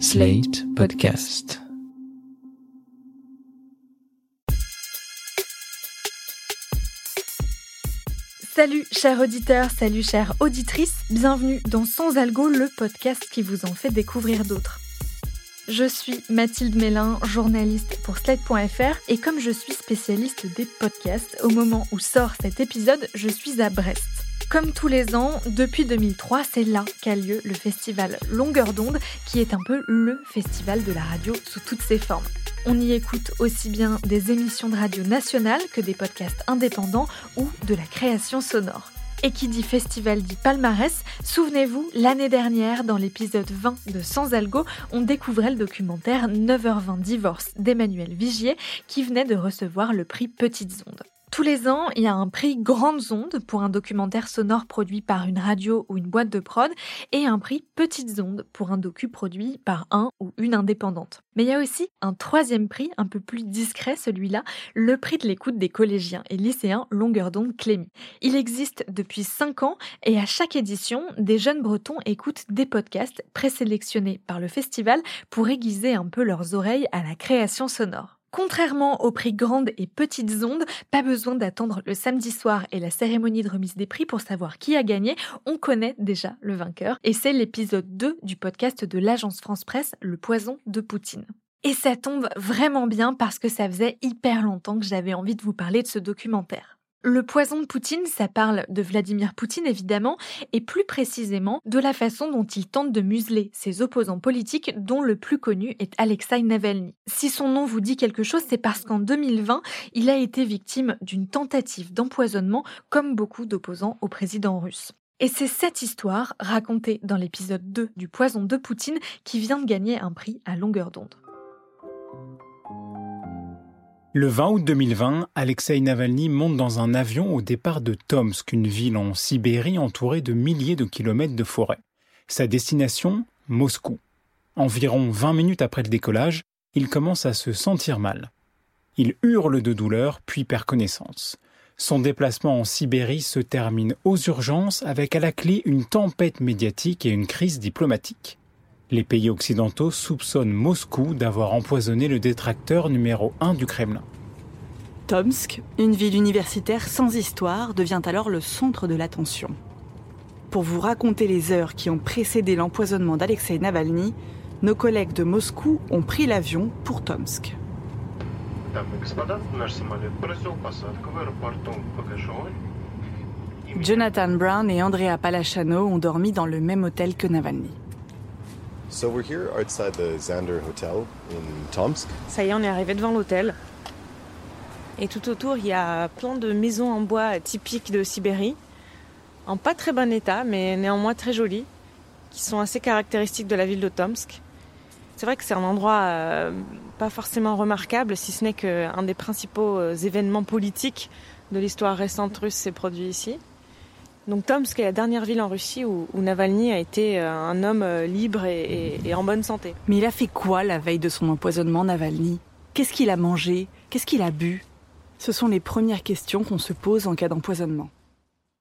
Slate Podcast. Salut chers auditeurs, salut chères auditrices, bienvenue dans Sans Algo, le podcast qui vous en fait découvrir d'autres. Je suis Mathilde Mélin, journaliste pour Slate.fr et comme je suis spécialiste des podcasts, au moment où sort cet épisode, je suis à Brest. Comme tous les ans, depuis 2003, c'est là qu'a lieu le festival Longueur d'onde, qui est un peu le festival de la radio sous toutes ses formes. On y écoute aussi bien des émissions de radio nationales que des podcasts indépendants ou de la création sonore. Et qui dit festival dit palmarès, souvenez-vous, l'année dernière, dans l'épisode 20 de Sans Algo, on découvrait le documentaire 9h20 Divorce d'Emmanuel Vigier qui venait de recevoir le prix Petites Ondes. Tous les ans, il y a un prix Grandes Ondes pour un documentaire sonore produit par une radio ou une boîte de prod et un prix Petites Ondes pour un docu produit par un ou une indépendante. Mais il y a aussi un troisième prix, un peu plus discret celui-là, le prix de l'écoute des collégiens et lycéens Longueur d'onde Clémy. Il existe depuis 5 ans et à chaque édition, des jeunes bretons écoutent des podcasts présélectionnés par le festival pour aiguiser un peu leurs oreilles à la création sonore. Contrairement aux prix grandes et petites ondes, pas besoin d'attendre le samedi soir et la cérémonie de remise des prix pour savoir qui a gagné, on connaît déjà le vainqueur et c'est l'épisode 2 du podcast de l'agence France Presse Le poison de Poutine. Et ça tombe vraiment bien parce que ça faisait hyper longtemps que j'avais envie de vous parler de ce documentaire. Le poison de Poutine, ça parle de Vladimir Poutine évidemment, et plus précisément de la façon dont il tente de museler ses opposants politiques, dont le plus connu est Alexei Navalny. Si son nom vous dit quelque chose, c'est parce qu'en 2020, il a été victime d'une tentative d'empoisonnement, comme beaucoup d'opposants au président russe. Et c'est cette histoire, racontée dans l'épisode 2 du poison de Poutine, qui vient de gagner un prix à longueur d'onde. Le 20 août 2020, Alexei Navalny monte dans un avion au départ de Tomsk, une ville en Sibérie entourée de milliers de kilomètres de forêt. Sa destination, Moscou. Environ 20 minutes après le décollage, il commence à se sentir mal. Il hurle de douleur, puis perd connaissance. Son déplacement en Sibérie se termine aux urgences avec à la clé une tempête médiatique et une crise diplomatique. Les pays occidentaux soupçonnent Moscou d'avoir empoisonné le détracteur numéro 1 du Kremlin. Tomsk, une ville universitaire sans histoire, devient alors le centre de l'attention. Pour vous raconter les heures qui ont précédé l'empoisonnement d'Alexei Navalny, nos collègues de Moscou ont pris l'avion pour Tomsk. Jonathan Brown et Andrea Palachano ont dormi dans le même hôtel que Navalny. So we're here outside the Xander Hotel in Tomsk. Ça y est, on est arrivé devant l'hôtel. Et tout autour, il y a plein de maisons en bois typiques de Sibérie, en pas très bon état, mais néanmoins très jolies, qui sont assez caractéristiques de la ville de Tomsk. C'est vrai que c'est un endroit euh, pas forcément remarquable, si ce n'est qu'un des principaux euh, événements politiques de l'histoire récente russe s'est produit ici. Donc Tomsk est la dernière ville en Russie où, Navalny a été euh, un homme euh, libre et, et, en bonne santé. Mais il a fait quoi la veille de son empoisonnement, Navalny? Qu'est-ce qu'il a mangé? Qu'est-ce qu'il a bu? Ce sont les premières questions qu'on se pose en cas d'empoisonnement.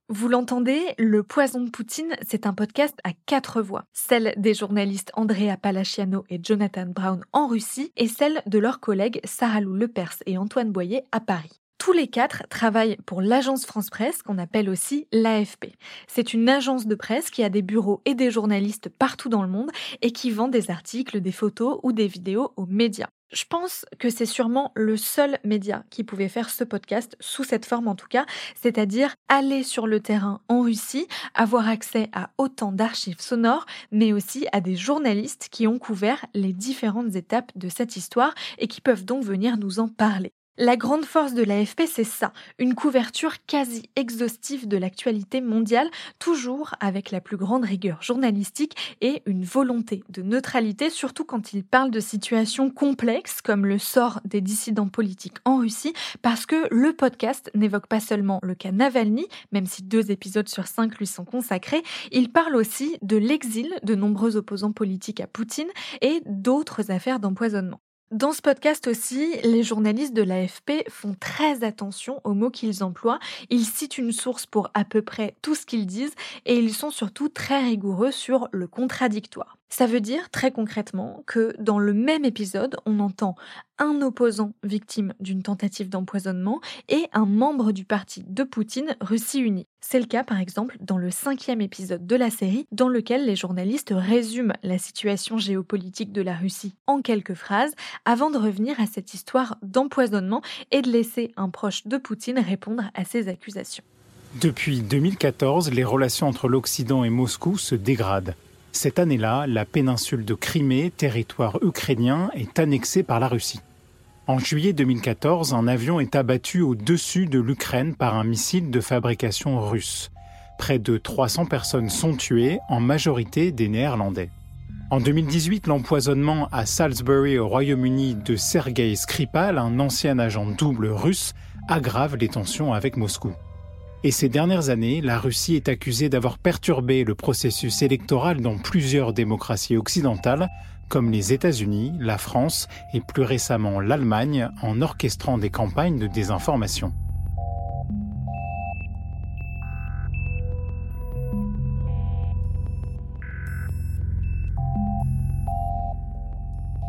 Vous l'entendez, Le Poison de Poutine, c'est un podcast à quatre voix. Celle des journalistes Andrea Palaciano et Jonathan Brown en Russie et celle de leurs collègues Sarah Lou Lepers et Antoine Boyer à Paris. Tous les quatre travaillent pour l'agence France Presse, qu'on appelle aussi l'AFP. C'est une agence de presse qui a des bureaux et des journalistes partout dans le monde et qui vend des articles, des photos ou des vidéos aux médias. Je pense que c'est sûrement le seul média qui pouvait faire ce podcast sous cette forme en tout cas, c'est-à-dire aller sur le terrain en Russie, avoir accès à autant d'archives sonores, mais aussi à des journalistes qui ont couvert les différentes étapes de cette histoire et qui peuvent donc venir nous en parler. La grande force de l'AFP, c'est ça, une couverture quasi exhaustive de l'actualité mondiale, toujours avec la plus grande rigueur journalistique et une volonté de neutralité, surtout quand il parle de situations complexes comme le sort des dissidents politiques en Russie, parce que le podcast n'évoque pas seulement le cas Navalny, même si deux épisodes sur cinq lui sont consacrés, il parle aussi de l'exil de nombreux opposants politiques à Poutine et d'autres affaires d'empoisonnement. Dans ce podcast aussi, les journalistes de l'AFP font très attention aux mots qu'ils emploient. Ils citent une source pour à peu près tout ce qu'ils disent et ils sont surtout très rigoureux sur le contradictoire. Ça veut dire très concrètement que dans le même épisode, on entend un opposant victime d'une tentative d'empoisonnement et un membre du parti de Poutine, Russie Unie. C'est le cas par exemple dans le cinquième épisode de la série dans lequel les journalistes résument la situation géopolitique de la Russie en quelques phrases avant de revenir à cette histoire d'empoisonnement et de laisser un proche de Poutine répondre à ces accusations. Depuis 2014, les relations entre l'Occident et Moscou se dégradent. Cette année-là, la péninsule de Crimée, territoire ukrainien, est annexée par la Russie. En juillet 2014, un avion est abattu au-dessus de l'Ukraine par un missile de fabrication russe. Près de 300 personnes sont tuées, en majorité des Néerlandais. En 2018, l'empoisonnement à Salisbury au Royaume-Uni de Sergei Skripal, un ancien agent double russe, aggrave les tensions avec Moscou. Et ces dernières années, la Russie est accusée d'avoir perturbé le processus électoral dans plusieurs démocraties occidentales, comme les États-Unis, la France et plus récemment l'Allemagne, en orchestrant des campagnes de désinformation.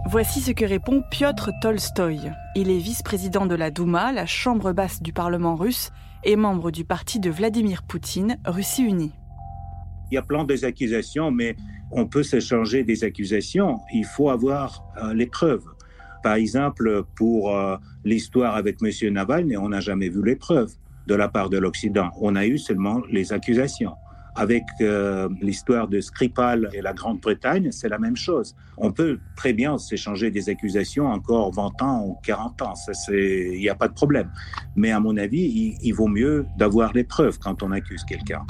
Voici ce que répond Piotr Tolstoï. Il est vice-président de la Douma, la chambre basse du Parlement russe, et membre du parti de Vladimir Poutine, Russie Unie. Il y a plein d'accusations, mais on peut s'échanger des accusations. Il faut avoir euh, les preuves. Par exemple, pour euh, l'histoire avec M. Navalny, on n'a jamais vu les preuves de la part de l'Occident. On a eu seulement les accusations. Avec euh, l'histoire de Skripal et la Grande-Bretagne, c'est la même chose. On peut très bien s'échanger des accusations encore 20 ans ou 40 ans. Il n'y a pas de problème. Mais à mon avis, il, il vaut mieux d'avoir les preuves quand on accuse quelqu'un.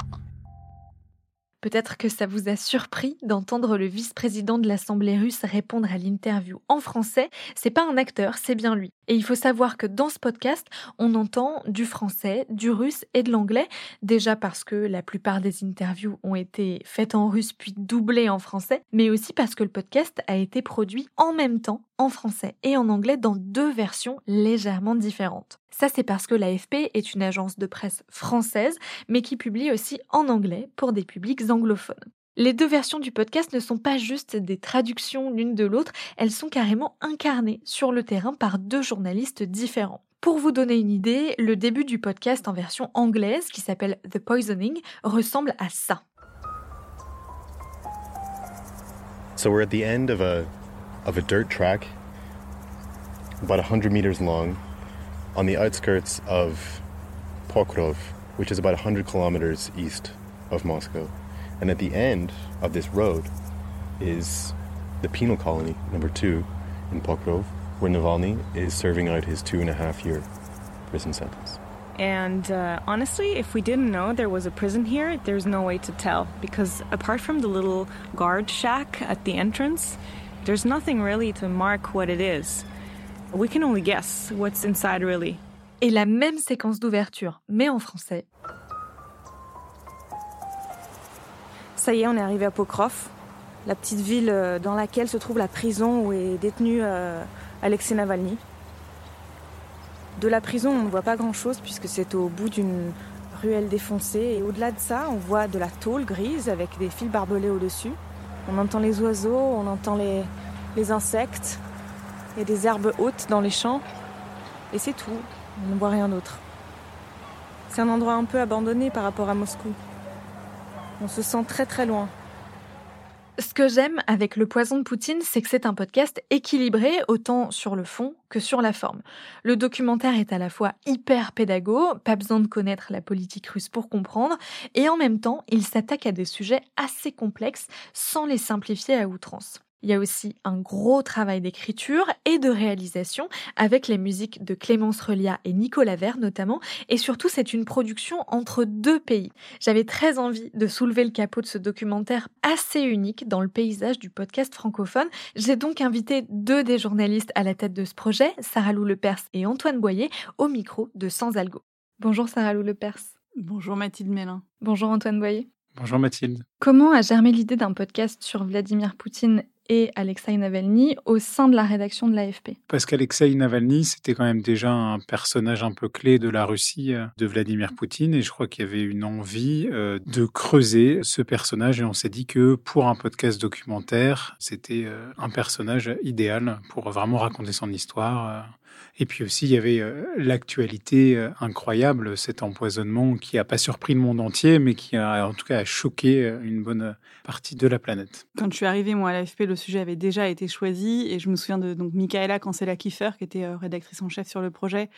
Peut-être que ça vous a surpris d'entendre le vice-président de l'Assemblée russe répondre à l'interview en français. C'est pas un acteur, c'est bien lui. Et il faut savoir que dans ce podcast, on entend du français, du russe et de l'anglais. Déjà parce que la plupart des interviews ont été faites en russe puis doublées en français, mais aussi parce que le podcast a été produit en même temps en français et en anglais dans deux versions légèrement différentes. Ça, c'est parce que l'AFP est une agence de presse française, mais qui publie aussi en anglais pour des publics anglophones. Les deux versions du podcast ne sont pas juste des traductions l'une de l'autre, elles sont carrément incarnées sur le terrain par deux journalistes différents. Pour vous donner une idée, le début du podcast en version anglaise, qui s'appelle The Poisoning, ressemble à ça. So we're at the end of a of a dirt track, about 100 meters long, on the outskirts of Pokrov, which is about 100 kilometers east of Moscow. And at the end of this road is the penal colony number two in Pokrov, where Navalny is serving out his two and a half year prison sentence. And uh, honestly, if we didn't know there was a prison here, there's no way to tell. Because apart from the little guard shack at the entrance, there's nothing really to mark what it is. We can only guess what's inside really. Et la même séquence d'ouverture, mais en français. Ça y est, on est arrivé à Pokrov, la petite ville euh, dans laquelle se trouve la prison où est détenu euh, Alexei Navalny. De la prison, on ne voit pas grand-chose puisque c'est au bout d'une ruelle défoncée. Et au-delà de ça, on voit de la tôle grise avec des fils barbelés au-dessus. On entend les oiseaux, on entend les, les insectes. A des herbes hautes dans les champs. Et c'est tout. On ne voit rien d'autre. C'est un endroit un peu abandonné par rapport à Moscou. On se sent très très loin. Ce que j'aime avec Le Poison de Poutine, c'est que c'est un podcast équilibré autant sur le fond que sur la forme. Le documentaire est à la fois hyper pédago, pas besoin de connaître la politique russe pour comprendre, et en même temps, il s'attaque à des sujets assez complexes sans les simplifier à outrance. Il y a aussi un gros travail d'écriture et de réalisation avec les musiques de Clémence Relia et Nicolas Vert notamment. Et surtout, c'est une production entre deux pays. J'avais très envie de soulever le capot de ce documentaire assez unique dans le paysage du podcast francophone. J'ai donc invité deux des journalistes à la tête de ce projet, Sarah Lou Lepers et Antoine Boyer, au micro de Sans Algo. Bonjour Sarah Lou Lepers. Bonjour Mathilde Mélin. Bonjour Antoine Boyer. Bonjour Mathilde. Comment a germé l'idée d'un podcast sur Vladimir Poutine et Alexei Navalny au sein de la rédaction de l'AFP Parce qu'Alexei Navalny, c'était quand même déjà un personnage un peu clé de la Russie euh, de Vladimir Poutine et je crois qu'il y avait une envie euh, de creuser ce personnage et on s'est dit que pour un podcast documentaire, c'était euh, un personnage idéal pour vraiment raconter son histoire et puis aussi, il y avait euh, l'actualité euh, incroyable, cet empoisonnement qui n'a pas surpris le monde entier, mais qui a en tout cas choqué euh, une bonne partie de la planète. Quand je suis arrivée, moi, à l'AFP, le sujet avait déjà été choisi. Et je me souviens de donc, Michaela Cancela-Kiefer, qui était rédactrice en chef sur le projet,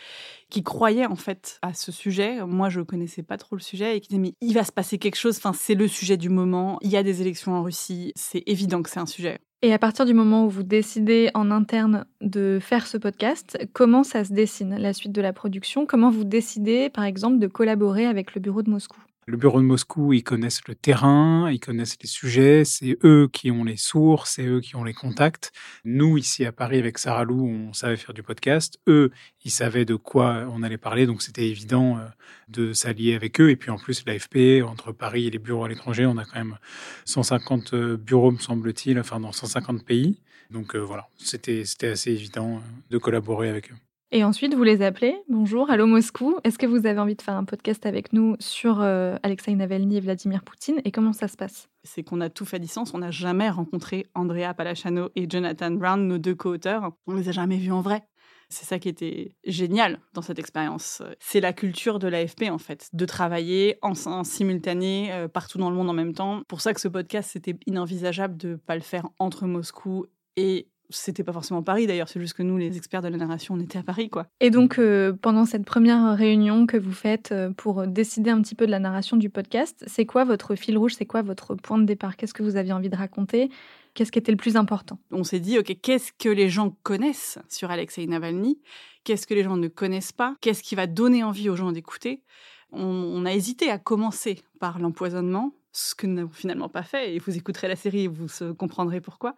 qui croyait en fait à ce sujet. Moi, je connaissais pas trop le sujet et qui disait Mais il va se passer quelque chose. Enfin, c'est le sujet du moment. Il y a des élections en Russie. C'est évident que c'est un sujet. Et à partir du moment où vous décidez en interne de faire ce podcast, comment ça se dessine, la suite de la production? Comment vous décidez, par exemple, de collaborer avec le bureau de Moscou? Le bureau de Moscou, ils connaissent le terrain, ils connaissent les sujets, c'est eux qui ont les sources, c'est eux qui ont les contacts. Nous, ici à Paris, avec Sarah Lou, on savait faire du podcast. Eux, ils savaient de quoi on allait parler, donc c'était évident euh, de s'allier avec eux. Et puis en plus, l'AFP, entre Paris et les bureaux à l'étranger, on a quand même 150 euh, bureaux, me semble-t-il, enfin dans 150 pays. Donc euh, voilà, c'était assez évident de collaborer avec eux. Et ensuite, vous les appelez. Bonjour, allô Moscou. Est-ce que vous avez envie de faire un podcast avec nous sur euh, Alexei Navalny et Vladimir Poutine Et comment ça se passe? C'est qu'on a tout fait à distance. On n'a jamais rencontré Andrea Palachano et Jonathan Brown, nos deux co-auteurs. On les a jamais vus en vrai. C'est ça qui était génial dans cette expérience. C'est la culture de l'AFP, en fait, de travailler en, simultané euh, partout dans le monde en même temps. Pour ça que ce podcast, c'était inenvisageable de ne pas le faire entre Moscou et c'était pas forcément Paris d'ailleurs, c'est juste que nous, les experts de la narration, on était à Paris, quoi. Et donc, euh, pendant cette première réunion que vous faites euh, pour décider un petit peu de la narration du podcast, c'est quoi votre fil rouge C'est quoi votre point de départ? Qu'est-ce que vous aviez envie de raconter? Qu'est-ce qui était le plus important? On s'est dit, OK, qu'est-ce que les gens connaissent sur Alexei Navalny? Qu'est-ce que les gens ne connaissent pas? Qu'est-ce qui va donner envie aux gens d'écouter? On a hésité à commencer par l'empoisonnement, ce que nous n'avons finalement pas fait, et vous écouterez la série et vous comprendrez pourquoi.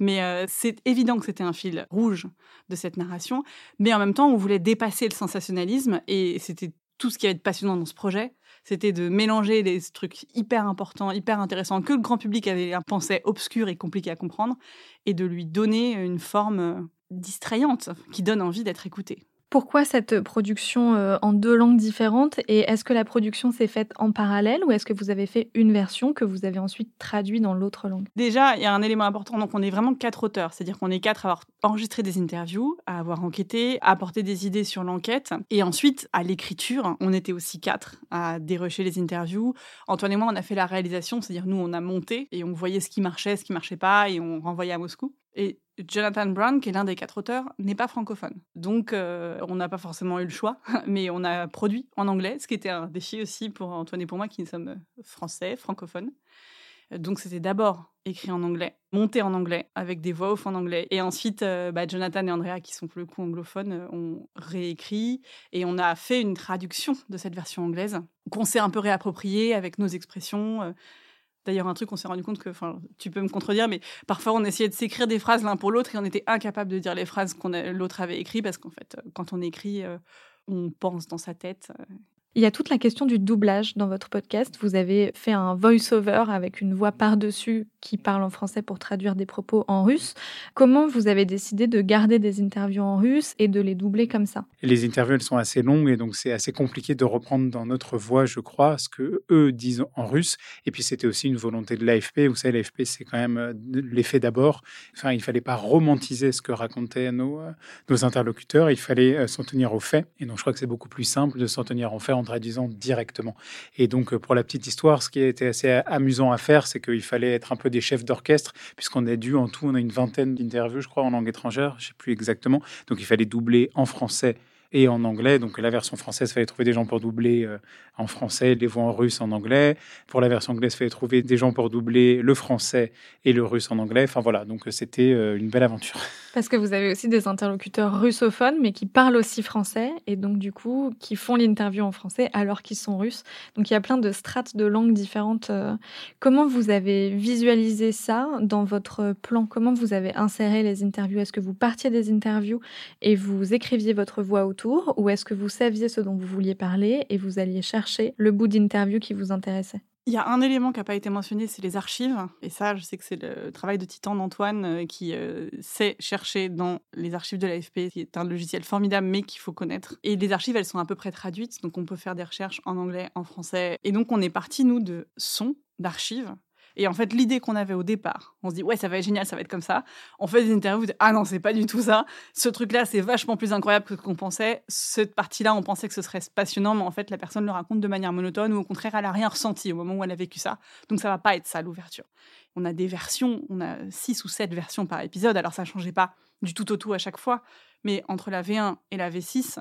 Mais euh, c'est évident que c'était un fil rouge de cette narration, mais en même temps, on voulait dépasser le sensationnalisme, et c'était tout ce qui avait de passionnant dans ce projet, c'était de mélanger des trucs hyper importants, hyper intéressants, que le grand public avait pensé obscurs et compliqués à comprendre, et de lui donner une forme euh, distrayante qui donne envie d'être écouté. Pourquoi cette production euh, en deux langues différentes Et est-ce que la production s'est faite en parallèle ou est-ce que vous avez fait une version que vous avez ensuite traduite dans l'autre langue? Déjà, il y a un élément important. Donc, on est vraiment quatre auteurs. C'est-à-dire qu'on est quatre à avoir enregistré des interviews, à avoir enquêté, à apporter des idées sur l'enquête. Et ensuite, à l'écriture, on était aussi quatre à dérocher les interviews. Antoine et moi, on a fait la réalisation. C'est-à-dire, nous, on a monté et on voyait ce qui marchait, ce qui marchait pas et on renvoyait à Moscou. Et Jonathan Brown, qui est l'un des quatre auteurs, n'est pas francophone. Donc, euh, on n'a pas forcément eu le choix, mais on a produit en anglais, ce qui était un défi aussi pour Antoine et pour moi, qui sommes français, francophones. Donc, c'était d'abord écrit en anglais, monté en anglais, avec des voix off en anglais. Et ensuite, euh, bah, Jonathan et Andrea, qui sont pour le coup anglophones, euh, ont réécrit et on a fait une traduction de cette version anglaise qu'on s'est un peu réappropriée avec nos expressions. D'ailleurs, un truc, on s'est rendu compte que, enfin, tu peux me contredire, mais parfois on essayait de s'écrire des phrases l'un pour l'autre et on était incapable de dire les phrases qu'on l'autre avait écrites parce qu'en fait, quand on écrit, euh, on pense dans sa tête euh, il y a toute la question du doublage dans votre podcast. Vous avez fait un voice-over avec une voix par-dessus qui parle en français pour traduire des propos en russe. Comment vous avez décidé de garder des interviews en russe et de les doubler comme ça? Les interviews, elles sont assez longues et donc c'est assez compliqué de reprendre dans notre voix, je crois, ce que eux disent en russe. Et puis c'était aussi une volonté de l'AFP. Vous savez, l'AFP, c'est quand même euh, l'effet d'abord. Enfin, il fallait pas romantiser ce que racontaient nos, euh, nos interlocuteurs. Il fallait euh, s'en tenir aux faits. Et donc, je crois que c'est beaucoup plus simple de s'en tenir aux faits en traduisant directement. Et donc, pour la petite histoire, ce qui était assez amusant à faire, c'est qu'il fallait être un peu des chefs d'orchestre, puisqu'on a dû, en tout, on a une vingtaine d'interviews, je crois, en langue étrangère, je ne sais plus exactement. Donc, il fallait doubler en français et en anglais. Donc la version française, il fallait trouver des gens pour doubler euh, en français, les voix en russe en anglais. Pour la version anglaise, il fallait trouver des gens pour doubler le français et le russe en anglais. Enfin voilà, donc c'était euh, une belle aventure. Parce que vous avez aussi des interlocuteurs russophones, mais qui parlent aussi français, et donc du coup, qui font l'interview en français alors qu'ils sont russes. Donc il y a plein de strates de langues différentes. Euh. Comment vous avez visualisé ça dans votre plan? Comment vous avez inséré les interviews? Est-ce que vous partiez des interviews et vous écriviez votre voix autour, ou est-ce que vous saviez ce dont vous vouliez parler et vous alliez chercher le bout d'interview qui vous intéressait? Il y a un élément qui n'a pas été mentionné, c'est les archives. Et ça, je sais que c'est le travail de Titan d'Antoine euh, qui euh, sait chercher dans les archives de l'AFP, qui est un logiciel formidable, mais qu'il faut connaître. Et les archives, elles sont à peu près traduites, donc on peut faire des recherches en anglais, en français. Et donc on est parti, nous, de sons, d'archives, et en fait, l'idée qu'on avait au départ, on se dit, ouais, ça va être génial, ça va être comme ça. On fait des interviews, ah non, c'est pas du tout ça. Ce truc-là, c'est vachement plus incroyable que ce qu'on pensait. Cette partie-là, on pensait que ce serait passionnant, mais en fait, la personne le raconte de manière monotone ou au contraire, elle a rien ressenti au moment où elle a vécu ça. Donc, ça va pas être ça, l'ouverture. On a des versions, on a six ou sept versions par épisode, alors ça changeait pas du tout au tout à chaque fois. Mais entre la V1 et la V6,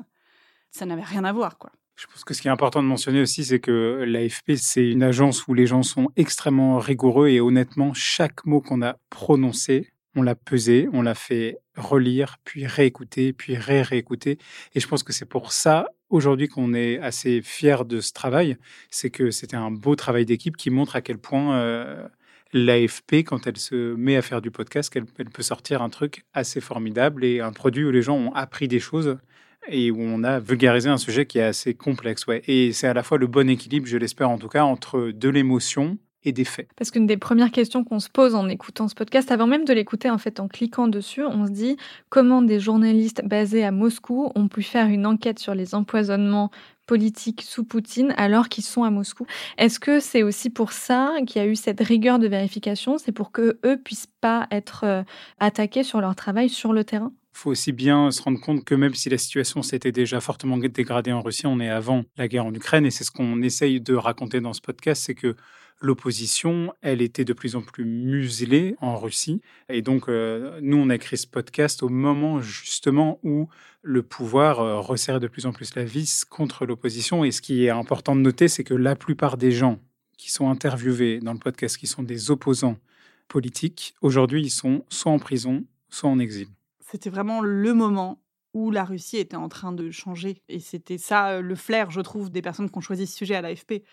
ça n'avait rien à voir, quoi. Je pense que ce qui est important de mentionner aussi, c'est que l'AFP, c'est une agence où les gens sont extrêmement rigoureux et honnêtement, chaque mot qu'on a prononcé, on l'a pesé, on l'a fait relire, puis réécouter, puis ré-réécouter. Et je pense que c'est pour ça, aujourd'hui, qu'on est assez fier de ce travail. C'est que c'était un beau travail d'équipe qui montre à quel point euh, l'AFP, quand elle se met à faire du podcast, qu'elle elle peut sortir un truc assez formidable et un produit où les gens ont appris des choses et où on a vulgarisé un sujet qui est assez complexe. Ouais. Et c'est à la fois le bon équilibre, je l'espère en tout cas, entre de l'émotion et des faits. Parce qu'une des premières questions qu'on se pose en écoutant ce podcast, avant même de l'écouter en fait en cliquant dessus, on se dit comment des journalistes basés à Moscou ont pu faire une enquête sur les empoisonnements politiques sous Poutine alors qu'ils sont à Moscou. Est-ce que c'est aussi pour ça qu'il y a eu cette rigueur de vérification? C'est pour que eux puissent pas être euh, attaqués sur leur travail sur le terrain? Faut aussi bien se rendre compte que même si la situation s'était déjà fortement dégradée en Russie, on est avant la guerre en Ukraine et c'est ce qu'on essaye de raconter dans ce podcast, c'est que l'opposition, elle était de plus en plus muselée en Russie. Et donc, euh, nous, on a écrit ce podcast au moment justement où le pouvoir euh, resserrait de plus en plus la vis contre l'opposition. Et ce qui est important de noter, c'est que la plupart des gens qui sont interviewés dans le podcast, qui sont des opposants politiques, aujourd'hui, ils sont soit en prison, soit en exil c'était vraiment le moment où la Russie était en train de changer. Et c'était ça euh, le flair, je trouve, des personnes qui ont choisi ce sujet à l'AFP.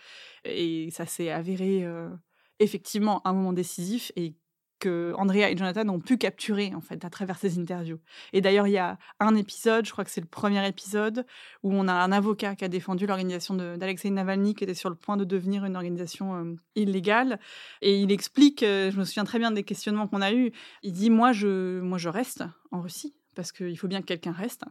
Et ça s'est avéré euh, effectivement un moment décisif et que Andrea et Jonathan ont pu capturer en fait à travers ces interviews. Et d'ailleurs, il y a un épisode, je crois que c'est le premier épisode, où on a un avocat qui a défendu l'organisation d'Alexei Navalny, qui était sur le point de devenir une organisation euh, illégale. Et il explique, je me souviens très bien des questionnements qu'on a eus, il dit, moi je, moi, je reste en Russie parce qu'il faut bien que quelqu'un reste.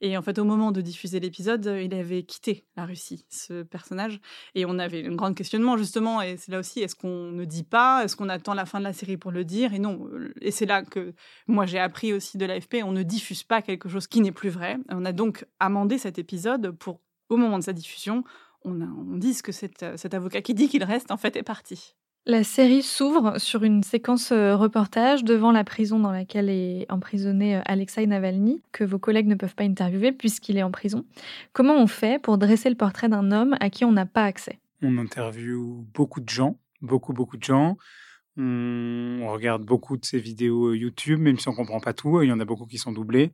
Et en fait, au moment de diffuser l'épisode, il avait quitté la Russie, ce personnage. Et on avait un grand questionnement, justement, et c'est là aussi, est-ce qu'on ne dit pas Est-ce qu'on attend la fin de la série pour le dire Et non. Et c'est là que moi, j'ai appris aussi de l'AFP, on ne diffuse pas quelque chose qui n'est plus vrai. On a donc amendé cet épisode pour, au moment de sa diffusion, on, dise que cet avocat qui dit qu'il reste, en fait, est parti. La série s'ouvre sur une séquence euh, reportage devant la prison dans laquelle est emprisonné euh, Alexei Navalny, que vos collègues ne peuvent pas interviewer puisqu'il est en prison. Comment on fait pour dresser le portrait d'un homme à qui on n'a pas accès? On interviewe beaucoup de gens, beaucoup, beaucoup de gens. On regarde beaucoup de ses vidéos euh, YouTube, même si on ne comprend pas tout. Il y en a beaucoup qui sont doublés.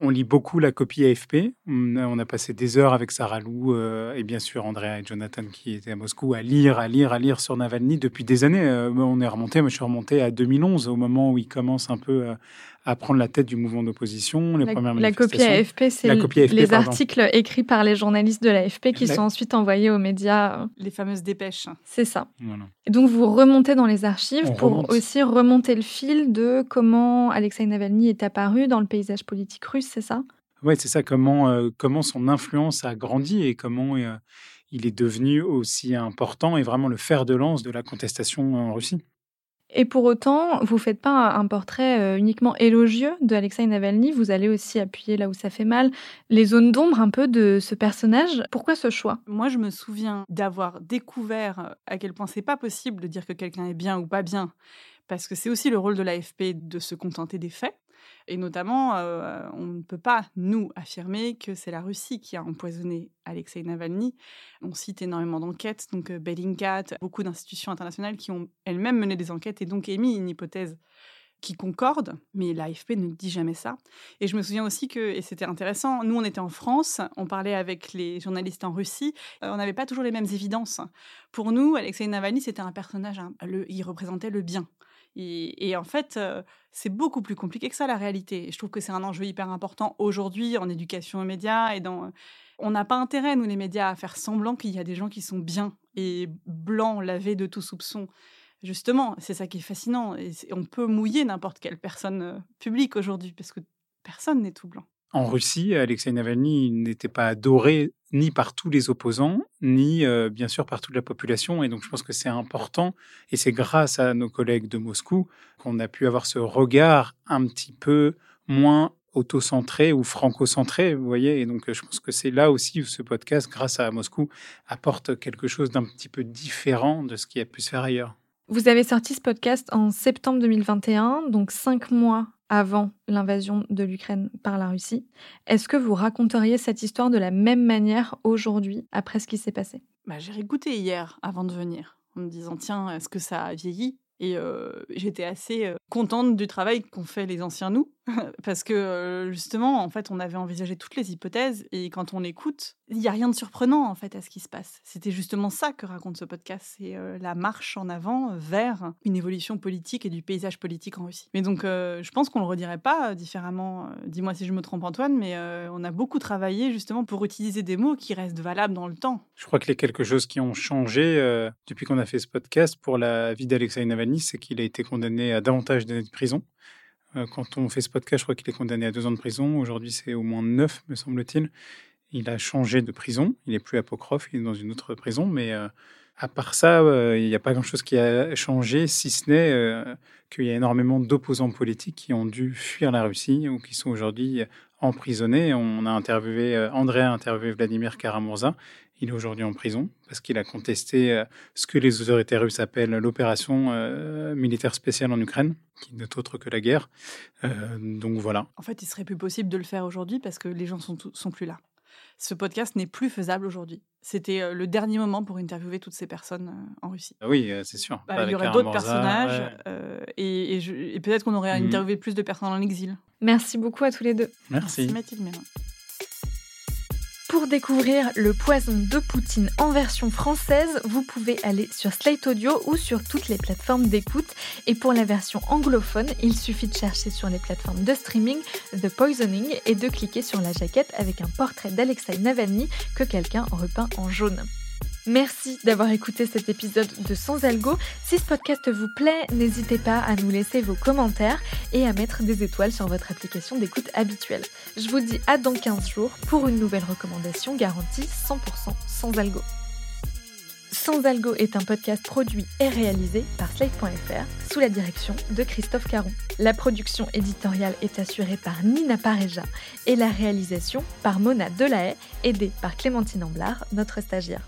On lit beaucoup la copie AFP. On a, passé des heures avec Sarah Lou euh, et bien sûr Andrea et Jonathan qui étaient à Moscou à lire, à lire, à lire sur Navalny depuis des années. Euh, on est remonté, moi je suis remonté à 2011 au moment où il commence un peu à prendre la tête du mouvement d'opposition. Les la, premières la copie AFP, c'est les articles écrits par les journalistes de l'AFP qui sont ensuite envoyés aux médias. Les fameuses dépêches. C'est ça. Et donc vous remontez dans les archives pour aussi remonter le fil de comment Alexei Navalny est apparu dans le paysage politique russe, c'est ça? Oui, c'est ça. Comment, euh, comment son influence a grandi et comment euh, il est devenu aussi important et vraiment le fer de lance de la contestation en Russie. Et pour autant, vous faites pas un portrait euh, uniquement élogieux de Alexei Navalny, vous allez aussi appuyer là où ça fait mal, les zones d'ombre un peu de ce personnage. Pourquoi ce choix? Moi, je me souviens d'avoir découvert à quel point c'est pas possible de dire que quelqu'un est bien ou pas bien, parce que c'est aussi le rôle de l'AFP de se contenter des faits. Et notamment, euh, on ne peut pas, nous, affirmer que c'est la Russie qui a empoisonné Alexei Navalny. On cite énormément d'enquêtes, donc euh, Bellingcat, beaucoup d'institutions internationales qui ont elles-mêmes mené des enquêtes et donc émis une hypothèse qui concorde, mais l'AFP ne dit jamais ça. Et je me souviens aussi que, et c'était intéressant, nous on était en France, on parlait avec les journalistes en Russie, euh, on n'avait pas toujours les mêmes évidences. Pour nous, Alexei Navalny, c'était un personnage, hein, il représentait le bien. Et, en fait, euh, c'est beaucoup plus compliqué que ça, la réalité. Je trouve que c'est un enjeu hyper important aujourd'hui en éducation aux médias et dans... On n'a pas intérêt, nous, les médias, à faire semblant qu'il y a des gens qui sont bien et blanc, lavé de tout soupçon. Justement, c'est ça qui est fascinant. Et on peut mouiller n'importe quelle personne euh, publique aujourd'hui, parce que personne n'est tout blanc. En Russie, Alexei Navalny n'était pas adoré ni par tous les opposants, ni euh, bien sûr par toute la population. Et donc je pense que c'est important, et c'est grâce à nos collègues de Moscou qu'on a pu avoir ce regard un petit peu moins auto-centré ou franco-centré, vous voyez. Et donc je pense que c'est là aussi où ce podcast, grâce à Moscou, apporte quelque chose d'un petit peu différent de ce qui a pu se faire ailleurs. Vous avez sorti ce podcast en septembre 2021, donc cinq mois avant l'invasion de l'Ukraine par la Russie. Est-ce que vous raconteriez cette histoire de la même manière aujourd'hui, après ce qui s'est passé? Bah, J'ai réécouté hier avant de venir, en me disant, tiens, est-ce que ça a vieilli? Et j'étais assez contente du travail qu'ont fait les anciens nous, parce que justement, en fait, on avait envisagé toutes les hypothèses, et quand on écoute, il n'y a rien de surprenant en fait à ce qui se passe. C'était justement ça que raconte ce podcast, c'est la marche en avant vers une évolution politique et du paysage politique en Russie. Mais donc, je pense qu'on le redirait pas différemment. Dis-moi si je me trompe, Antoine, mais on a beaucoup travaillé justement pour utiliser des mots qui restent valables dans le temps. Je crois que les quelque chose qui ont changé depuis qu'on a fait ce podcast pour la vie d'Alexei Navalny, c'est qu'il a été condamné à davantage d'années de prison. Euh, quand on fait ce podcast, je crois qu'il est condamné à deux ans de prison. Aujourd'hui, c'est au moins neuf, me semble-t-il. Il a changé de prison. Il n'est plus à il est dans une autre prison. Mais euh, à part ça, euh, il n'y a pas grand-chose qui a changé, si ce n'est qu'il y a énormément d'opposants politiques qui ont dû fuir la Russie ou qui sont aujourd'hui emprisonnés. On a interviewé, André a interviewé Vladimir Karamurza. Il est aujourd'hui en prison parce qu'il a contesté ce que les autorités russes appellent l'opération militaire spéciale en Ukraine qui n'est autre que la guerre. Euh, donc voilà. En fait, il serait plus possible de le faire aujourd'hui parce que les gens sont, sont plus là. Ce podcast n'est plus faisable aujourd'hui. C'était euh, le dernier moment pour interviewer toutes ces personnes euh, en Russie. Ah oui, c'est sûr. Bah, il y aurait d'autres personnages et, et, peut-être qu'on aurait mmh. interviewé plus de personnes en exil. Merci beaucoup à tous les deux. Merci. Merci Mathilde Mélin. Pour découvrir le poison de Poutine en version française, vous pouvez aller sur Slate Audio ou sur toutes les plateformes d'écoute. Et pour la version anglophone, il suffit de chercher sur les plateformes de streaming The Poisoning et de cliquer sur la jaquette avec un portrait d'Alexei Navalny que quelqu'un repeint en jaune. Merci d'avoir écouté cet épisode de Sans Algo. Si ce podcast vous plaît, n'hésitez pas à nous laisser vos commentaires et à mettre des étoiles sur votre application d'écoute habituelle. Je vous dis à dans 15 jours pour une nouvelle recommandation garantie 100% sans algo. Sans Algo est un podcast produit et réalisé par Slate.fr sous la direction de Christophe Caron. La production éditoriale est assurée par Nina Pareja et la réalisation par Mona Delahaye, aidée par Clémentine Amblard, notre stagiaire.